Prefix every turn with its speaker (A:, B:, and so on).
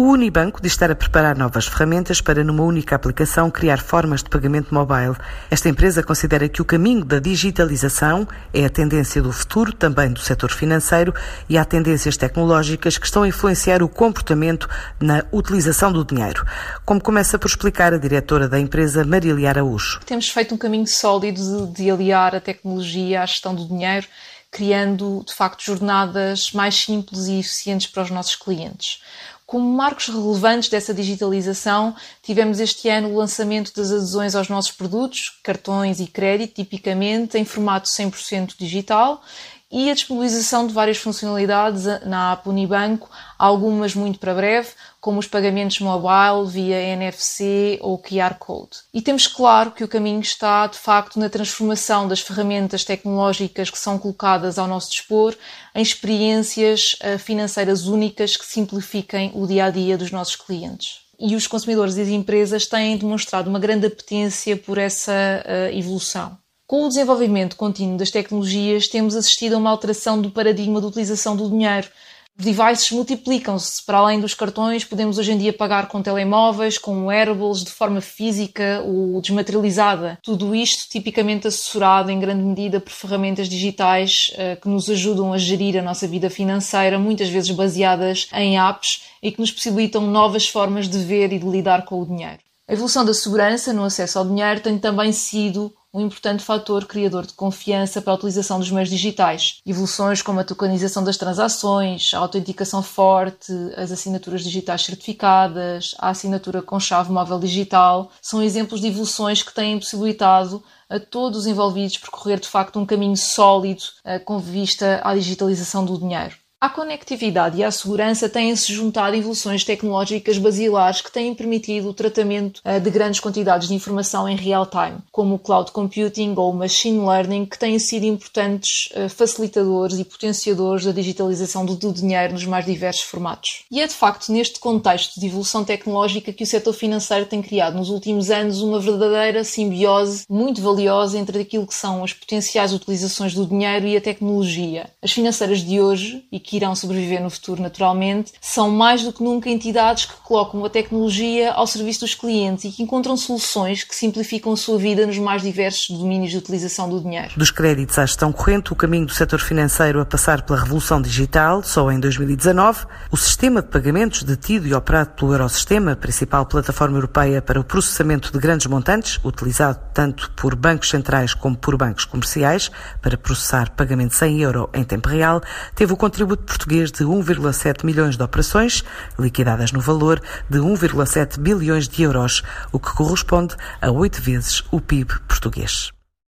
A: O Unibanco diz estar a preparar novas ferramentas para, numa única aplicação, criar formas de pagamento mobile. Esta empresa considera que o caminho da digitalização é a tendência do futuro, também do setor financeiro, e há tendências tecnológicas que estão a influenciar o comportamento na utilização do dinheiro. Como começa por explicar a diretora da empresa, Marília Araújo.
B: Temos feito um caminho sólido de, de aliar a tecnologia à gestão do dinheiro criando de facto jornadas mais simples e eficientes para os nossos clientes. Como marcos relevantes dessa digitalização, tivemos este ano o lançamento das adesões aos nossos produtos, cartões e crédito, tipicamente em formato 100% digital, e a disponibilização de várias funcionalidades na app Unibanco, algumas muito para breve, como os pagamentos mobile via NFC ou QR Code. E temos claro que o caminho está, de facto, na transformação das ferramentas tecnológicas que são colocadas ao nosso dispor em experiências eh, financeiras únicas que simplifiquem o dia a dia dos nossos clientes e os consumidores e as empresas têm demonstrado uma grande apetência por essa uh, evolução. Com o desenvolvimento contínuo das tecnologias, temos assistido a uma alteração do paradigma de utilização do dinheiro. Os devices multiplicam-se. Para além dos cartões, podemos hoje em dia pagar com telemóveis, com wearables, de forma física ou desmaterializada. Tudo isto tipicamente assessorado em grande medida por ferramentas digitais uh, que nos ajudam a gerir a nossa vida financeira, muitas vezes baseadas em apps e que nos possibilitam novas formas de ver e de lidar com o dinheiro. A evolução da segurança no acesso ao dinheiro tem também sido um importante fator criador de confiança para a utilização dos meios digitais. Evoluções como a tokenização das transações, a autenticação forte, as assinaturas digitais certificadas, a assinatura com chave móvel digital, são exemplos de evoluções que têm possibilitado a todos os envolvidos percorrer de facto um caminho sólido eh, com vista à digitalização do dinheiro. À conectividade e à segurança têm-se juntado evoluções tecnológicas basilares que têm permitido o tratamento eh, de grandes quantidades de informação em real time, como o cloud computing ou o machine learning, que têm sido importantes eh, facilitadores e potenciadores da digitalização do dinheiro nos mais diversos formatos. E é de facto neste contexto de evolução tecnológica que o setor financeiro tem criado nos últimos anos uma verdadeira simbiose muito valiosa entre aquilo que são as potenciais utilizações do dinheiro e a tecnologia. As financeiras de hoje, e que irão sobreviver no futuro naturalmente, são mais do que nunca entidades que colocam a tecnologia ao serviço dos clientes e que encontram soluções que simplificam a sua vida nos mais diversos domínios de utilização do dinheiro.
A: Dos créditos à gestão corrente, o caminho do setor financeiro a passar pela revolução digital, só em 2019, o sistema de pagamentos detido e operado pelo Eurosistema, principal plataforma europeia para o processamento de grandes montantes, utilizado tanto por bancos centrais como por bancos comerciais para processar pagamentos em euro em tempo real, teve o contributo português de 1,7 milhões de operações, liquidadas no valor de 1,7 bilhões de euros, o que corresponde a oito vezes o PIB português.